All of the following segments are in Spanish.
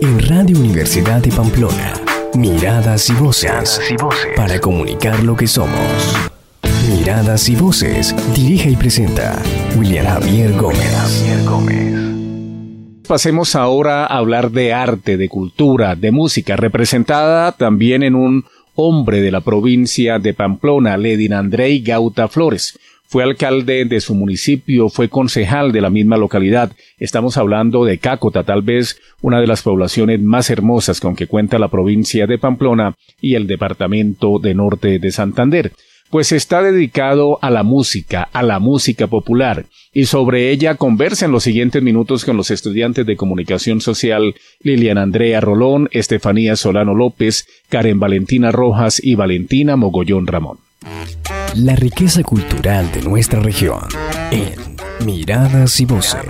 En Radio Universidad de Pamplona, miradas y voces, para comunicar lo que somos. Miradas y voces, dirige y presenta William Javier Gómez. Pasemos ahora a hablar de arte, de cultura, de música, representada también en un hombre de la provincia de Pamplona, Ledin Andrei Gauta Flores, fue alcalde de su municipio, fue concejal de la misma localidad. Estamos hablando de Cácota, tal vez una de las poblaciones más hermosas con que cuenta la provincia de Pamplona y el departamento de Norte de Santander pues está dedicado a la música, a la música popular, y sobre ella conversa en los siguientes minutos con los estudiantes de comunicación social Lilian Andrea Rolón, Estefanía Solano López, Karen Valentina Rojas y Valentina Mogollón Ramón la riqueza cultural de nuestra región en Miradas y Voces.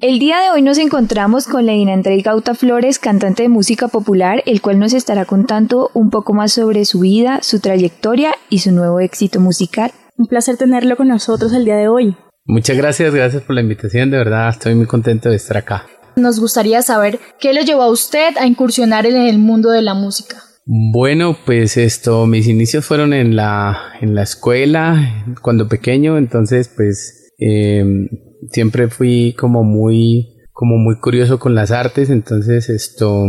El día de hoy nos encontramos con Leina Andrei Gauta Flores, cantante de música popular, el cual nos estará contando un poco más sobre su vida, su trayectoria y su nuevo éxito musical. Un placer tenerlo con nosotros el día de hoy. Muchas gracias, gracias por la invitación, de verdad estoy muy contento de estar acá. Nos gustaría saber qué lo llevó a usted a incursionar en el mundo de la música. Bueno, pues esto, mis inicios fueron en la, en la escuela cuando pequeño, entonces pues em, siempre fui como muy, como muy curioso con las artes, entonces esto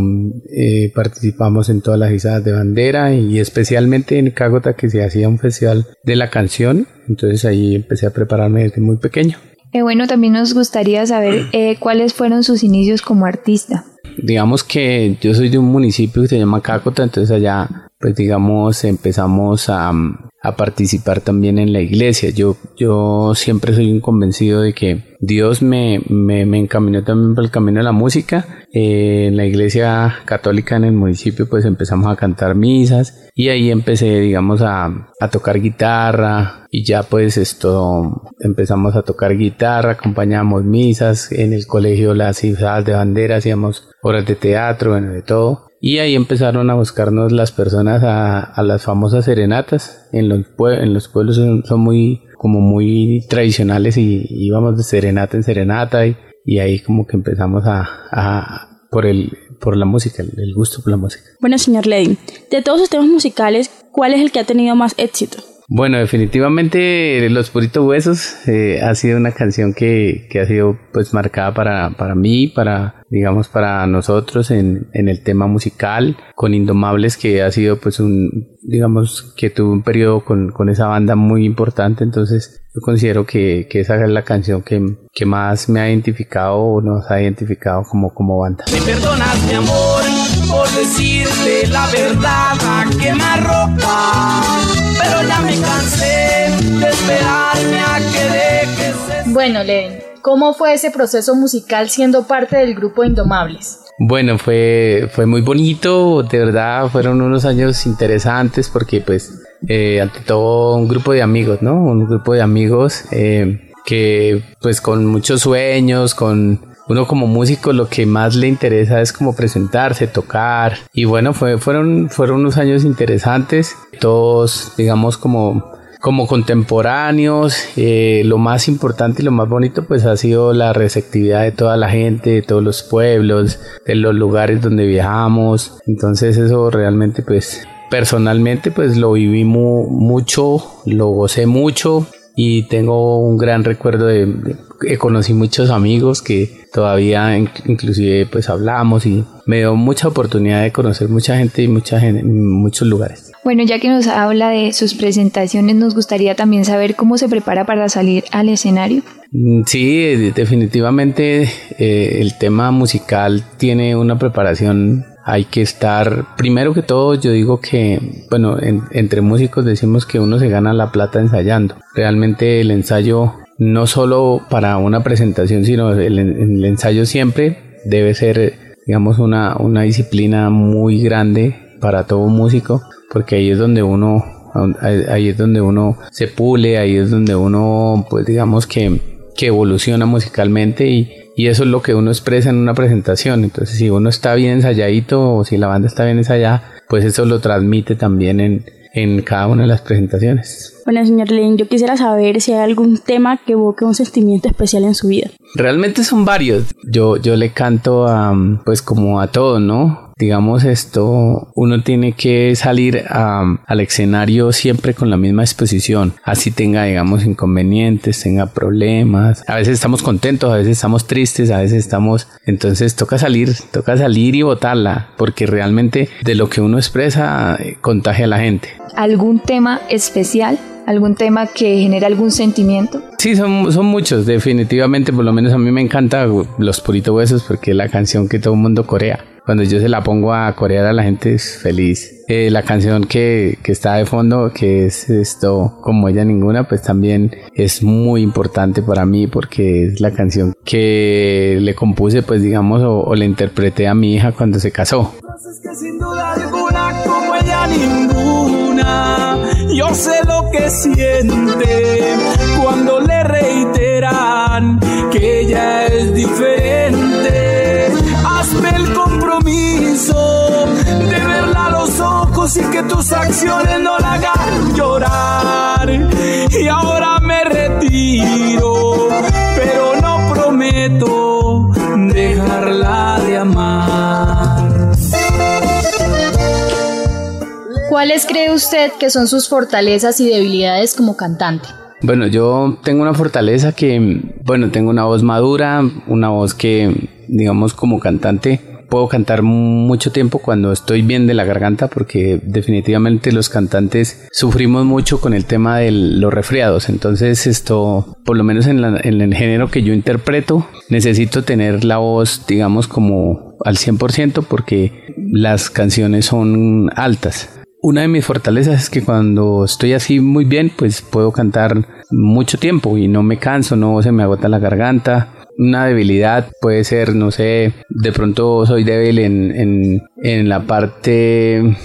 eh, participamos en todas las izadas de bandera y especialmente en Cágota que se hacía un festival de la canción, entonces ahí empecé a prepararme desde muy pequeño. Eh, bueno, también nos gustaría saber eh, cuáles fueron sus inicios como artista digamos que yo soy de un municipio que se llama Cácota, entonces allá, pues digamos, empezamos a, a participar también en la iglesia. Yo, yo siempre soy un convencido de que Dios me, me, me encaminó también por el camino de la música. Eh, en la iglesia católica en el municipio pues empezamos a cantar misas y ahí empecé digamos a, a tocar guitarra y ya pues esto empezamos a tocar guitarra, acompañamos misas en el colegio las izadas de bandera, hacíamos horas de teatro, bueno, de todo. Y ahí empezaron a buscarnos las personas a, las famosas serenatas. En los, en los pueblos son, muy, como muy tradicionales y íbamos de serenata en serenata y, y ahí como que empezamos a, por el, por la música, el, gusto por la música. Bueno, señor Lady, de todos los temas musicales, ¿cuál es el que ha tenido más éxito? Bueno, definitivamente Los Puritos Huesos eh, ha sido una canción que, que, ha sido pues marcada para, para mí, para digamos para nosotros en, en el tema musical, con Indomables que ha sido pues un digamos que tuvo un periodo con, con esa banda muy importante, entonces yo considero que, que esa es la canción que, que, más me ha identificado o nos ha identificado como, como banda. Me perdonas mi amor por decirte la verdad a quemarropa pero ya me cansé de esperarme a que Bueno, Len, ¿cómo fue ese proceso musical siendo parte del grupo Indomables? Bueno, fue, fue muy bonito, de verdad fueron unos años interesantes porque pues eh, ante todo un grupo de amigos, ¿no? Un grupo de amigos eh, que pues con muchos sueños, con uno como músico lo que más le interesa es como presentarse, tocar. Y bueno, fue, fueron, fueron unos años interesantes, todos digamos como como contemporáneos, eh, lo más importante y lo más bonito pues ha sido la receptividad de toda la gente, de todos los pueblos, de los lugares donde viajamos, entonces eso realmente pues personalmente pues lo viví mucho, lo gocé mucho y tengo un gran recuerdo de, conocí muchos amigos que todavía inclusive pues hablamos y me dio mucha oportunidad de conocer mucha gente y mucha gente en muchos lugares. Bueno, ya que nos habla de sus presentaciones, nos gustaría también saber cómo se prepara para salir al escenario. Mm, sí, definitivamente eh, el tema musical tiene una preparación hay que estar, primero que todo, yo digo que, bueno, entre músicos decimos que uno se gana la plata ensayando. Realmente el ensayo, no solo para una presentación, sino el, el ensayo siempre debe ser, digamos, una, una disciplina muy grande para todo músico, porque ahí es donde uno, ahí es donde uno se pule, ahí es donde uno, pues digamos que, que evoluciona musicalmente y, y eso es lo que uno expresa en una presentación. Entonces, si uno está bien ensayadito o si la banda está bien ensayada, pues eso lo transmite también en, en cada una de las presentaciones. Bueno, señor Len, yo quisiera saber si hay algún tema que evoque un sentimiento especial en su vida. Realmente son varios. Yo, yo le canto a, pues como a todo, ¿no? Digamos esto, uno tiene que salir al escenario siempre con la misma exposición, así tenga, digamos, inconvenientes, tenga problemas, a veces estamos contentos, a veces estamos tristes, a veces estamos, entonces toca salir, toca salir y botarla, porque realmente de lo que uno expresa eh, contagia a la gente. ¿Algún tema especial? algún tema que genera algún sentimiento? Sí, son, son muchos, definitivamente, por lo menos a mí me encanta Los Purito Huesos porque es la canción que todo el mundo corea. Cuando yo se la pongo a corear a la gente es feliz. Eh, la canción que, que, está de fondo, que es esto, como ella ninguna, pues también es muy importante para mí porque es la canción que le compuse, pues digamos, o, le interpreté a mi hija cuando se casó. Yo sé lo que siente cuando le reiteran que ella es diferente. Compromiso de verla a los ojos y que tus acciones no la hagan llorar. Y ahora me retiro, pero no prometo dejarla de amar. ¿Cuáles cree usted que son sus fortalezas y debilidades como cantante? Bueno, yo tengo una fortaleza que, bueno, tengo una voz madura, una voz que, digamos, como cantante, puedo cantar mucho tiempo cuando estoy bien de la garganta porque definitivamente los cantantes sufrimos mucho con el tema de los resfriados. Entonces esto, por lo menos en, en el género que yo interpreto, necesito tener la voz, digamos, como al 100% porque las canciones son altas. Una de mis fortalezas es que cuando estoy así muy bien, pues puedo cantar mucho tiempo y no me canso, no se me agota la garganta. Una debilidad puede ser, no sé, de pronto soy débil en, en, la parte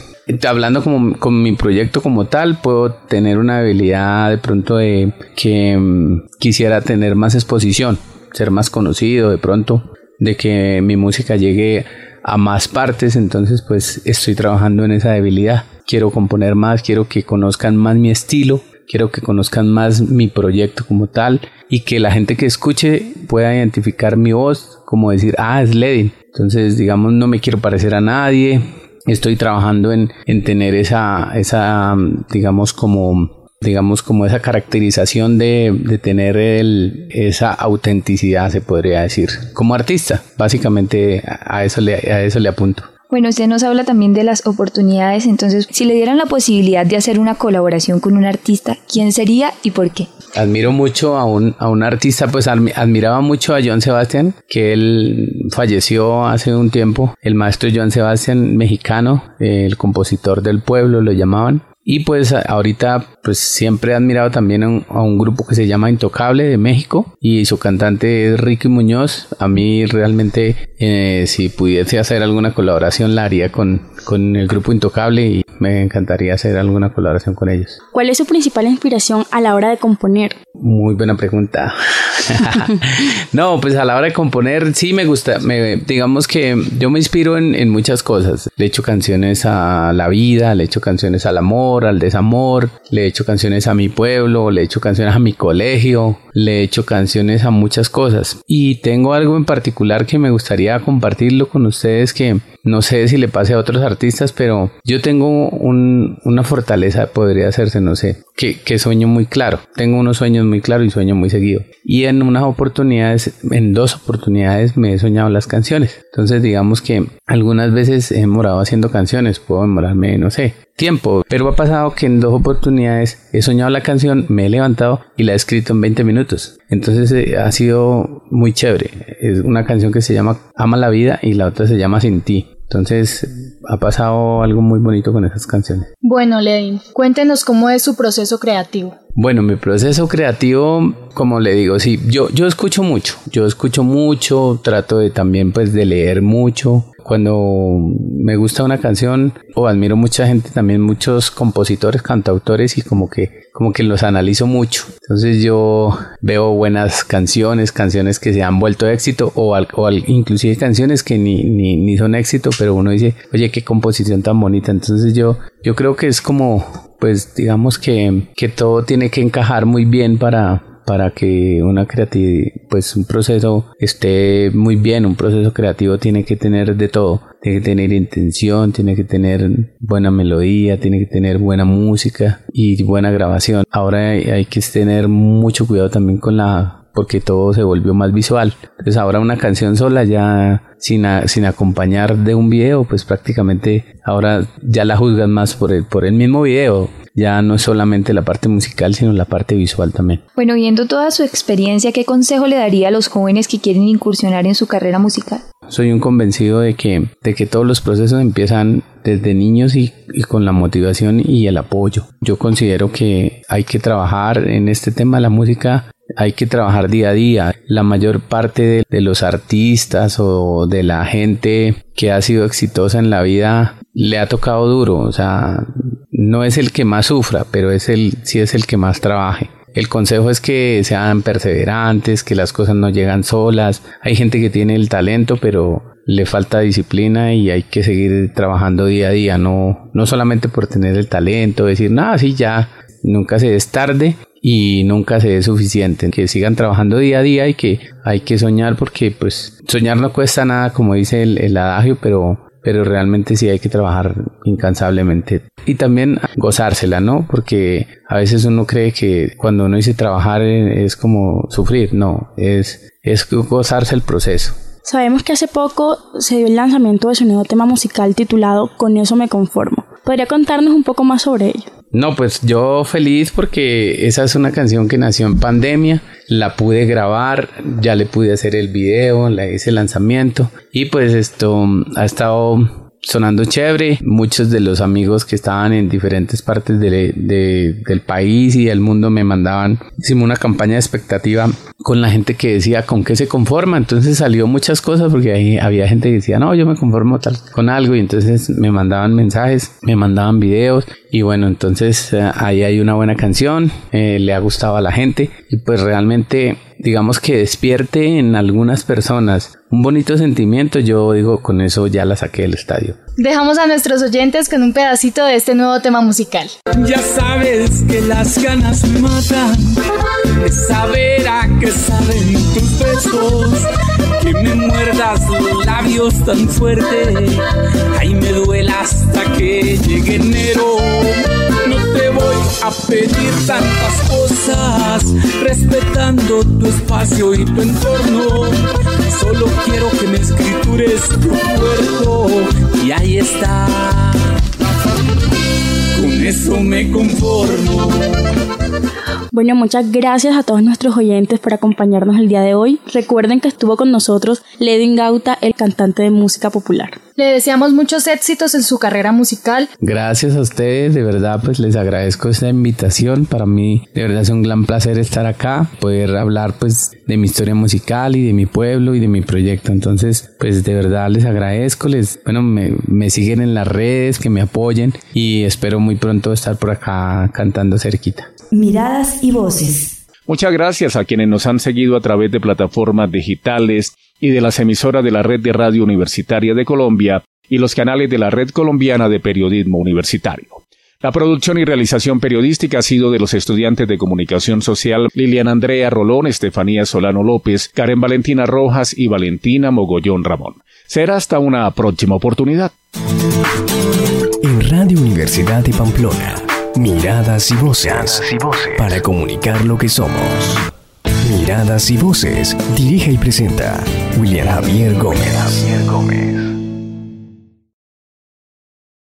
hablando como con mi proyecto como tal, puedo tener una debilidad de pronto de que mm, quisiera tener más exposición, ser más conocido de pronto, de que mi música llegue a más partes, entonces pues estoy trabajando en esa debilidad. Quiero componer más, quiero que conozcan más mi estilo, quiero que conozcan más mi proyecto como tal y que la gente que escuche pueda identificar mi voz como decir, ah, es Ledin. Entonces, digamos, no me quiero parecer a nadie. Estoy trabajando en, en tener esa, esa, digamos, como digamos, como esa caracterización de, de tener el, esa autenticidad, se podría decir, como artista. Básicamente a eso le, a eso le apunto. Bueno, usted nos habla también de las oportunidades, entonces, si le dieran la posibilidad de hacer una colaboración con un artista, ¿quién sería y por qué? Admiro mucho a un, a un artista, pues admiraba mucho a John Sebastian, que él falleció hace un tiempo, el maestro John Sebastian, mexicano, el compositor del pueblo, lo llamaban. Y pues ahorita pues siempre he admirado también a un, grupo que se llama Intocable de México y su cantante es Ricky Muñoz. A mí realmente eh, si pudiese hacer alguna colaboración la haría con, con el grupo Intocable y me encantaría hacer alguna colaboración con ellos. ¿Cuál es su principal inspiración a la hora de componer? Muy buena pregunta. no, pues a la hora de componer sí me gusta, me, digamos que yo me inspiro en, en muchas cosas. Le echo canciones a la vida, le echo canciones al amor, al desamor, le echo canciones a mi pueblo, le echo canciones a mi colegio, le echo canciones a muchas cosas. Y tengo algo en particular que me gustaría compartirlo con ustedes que no sé si le pase a otros artistas, pero yo tengo una fortaleza, podría hacerse, no sé, que, que sueño muy claro. Tengo unos sueños muy claros y sueño muy seguido. Y en unas oportunidades, en dos oportunidades me he soñado las canciones. Entonces digamos que algunas veces he morado haciendo canciones, puedo demorarme, no sé, tiempo. Pero ha pasado que en dos oportunidades he soñado la canción, me he levantado y la he escrito en 20 minutos. Entonces eh, ha sido muy chévere. Es una canción que se llama Ama la vida y la otra se llama Sin ti. Entonces ha pasado algo muy bonito con esas canciones. Bueno, Ledin, cuéntenos cómo es su proceso creativo. Bueno, mi proceso creativo, como le digo, sí, yo, yo escucho mucho, yo escucho mucho, trato de también pues de leer mucho. Cuando me gusta una canción o admiro mucha gente, también muchos compositores, cantautores y como que como que los analizo mucho. Entonces yo veo buenas canciones, canciones que se han vuelto éxito o, o inclusive canciones que ni, ni, ni, son éxito, pero uno dice, oye, qué composición tan bonita. Entonces yo, yo creo que es como, pues digamos que, que todo tiene que encajar muy bien para, para que una creatividad, pues un proceso esté muy bien, un proceso creativo tiene que tener de todo, tiene que tener intención, tiene que tener buena melodía, tiene que tener buena música y buena grabación. Ahora hay, que tener mucho cuidado también con la porque todo se volvió más visual. Entonces ahora una canción sola ya sin, sin acompañar de un video, pues prácticamente ahora ya la juzgan más por el, por el mismo video ya no es solamente la parte musical, sino la parte visual también. Bueno, viendo toda su experiencia, ¿qué consejo le daría a los jóvenes que quieren incursionar en su carrera musical? Soy un convencido de que, de que todos los procesos empiezan desde niños y, con la motivación y el apoyo. Yo considero que hay que trabajar en este tema de la música hay que trabajar día a día. La mayor parte de, los artistas o de la gente que ha sido exitosa en la vida le ha tocado duro. O sea, no es el que más sufra, pero es el, sí es el que más trabaje. El consejo es que sean perseverantes, que las cosas no llegan solas. Hay gente que tiene el talento, pero le falta disciplina y hay que seguir trabajando día a día, no, no solamente por tener el talento, decir, nada, sí, ya, nunca se es tarde y nunca se es suficiente. Que sigan trabajando día a día y que hay que soñar porque pues soñar no cuesta nada, como dice el, el adagio, pero pero realmente sí hay que trabajar incansablemente y también gozársela, ¿no? Porque a veces uno cree que cuando uno dice trabajar es como sufrir, no, es, es gozarse el proceso. Sabemos que hace poco se dio el lanzamiento de su nuevo tema musical titulado Con eso me conformo. ¿Podría contarnos un poco más sobre ello? No, pues yo feliz porque esa es una canción que nació en pandemia, la pude grabar, ya le pude hacer el video, le el lanzamiento y pues esto ha estado sonando chévere. Muchos de los amigos que estaban en diferentes partes del país y del mundo me mandaban, hicimos una campaña de expectativa con la gente que decía con qué se conforma. Entonces salió muchas cosas porque ahí había gente que decía, no, yo me conformo tal con algo y entonces me mandaban mensajes, me mandaban videos y bueno, entonces eh, ahí hay una buena canción, eh, le ha gustado a la gente y pues realmente digamos que despierte en algunas personas un bonito sentimiento, yo digo, con eso ya la saqué del estadio. Dejamos a nuestros oyentes con un pedacito de este nuevo tema musical. Ya sabes que las ganas matan, de saber a qué saben tus besos, que me muerdas los labios tan fuerte, ahí me duela hasta que llegue enero. A pedir tantas cosas, respetando tu espacio y tu entorno. Solo quiero que me escritures tu cuerpo y ahí está. Con eso me conformo. Bueno, muchas gracias a todos nuestros oyentes por acompañarnos el día de hoy. Recuerden que estuvo con nosotros Ledin Gauta, el cantante de música popular. Le deseamos muchos éxitos en su carrera musical. Gracias a ustedes, de verdad, pues les agradezco esta invitación. Para mí, de verdad es un gran placer estar acá, poder hablar pues de mi historia musical y de mi pueblo y de mi proyecto. Entonces, pues de verdad les agradezco, les, bueno, me, me siguen en las redes, que me apoyen y espero muy pronto estar por acá cantando cerquita miradas y voces. Muchas gracias a quienes nos han seguido a través de plataformas digitales y de las emisoras de la Red de Radio Universitaria de Colombia y los canales de la Red Colombiana de Periodismo Universitario. La producción y realización periodística ha sido de los estudiantes de comunicación social Liliana Andrea Rolón, Estefanía Solano López, Karen Valentina Rojas y Valentina Mogollón Ramón. Será hasta una próxima oportunidad. En Radio Universidad de Pamplona Miradas y voces. Para comunicar lo que somos. Miradas y voces. Dirige y presenta William Javier Gómez.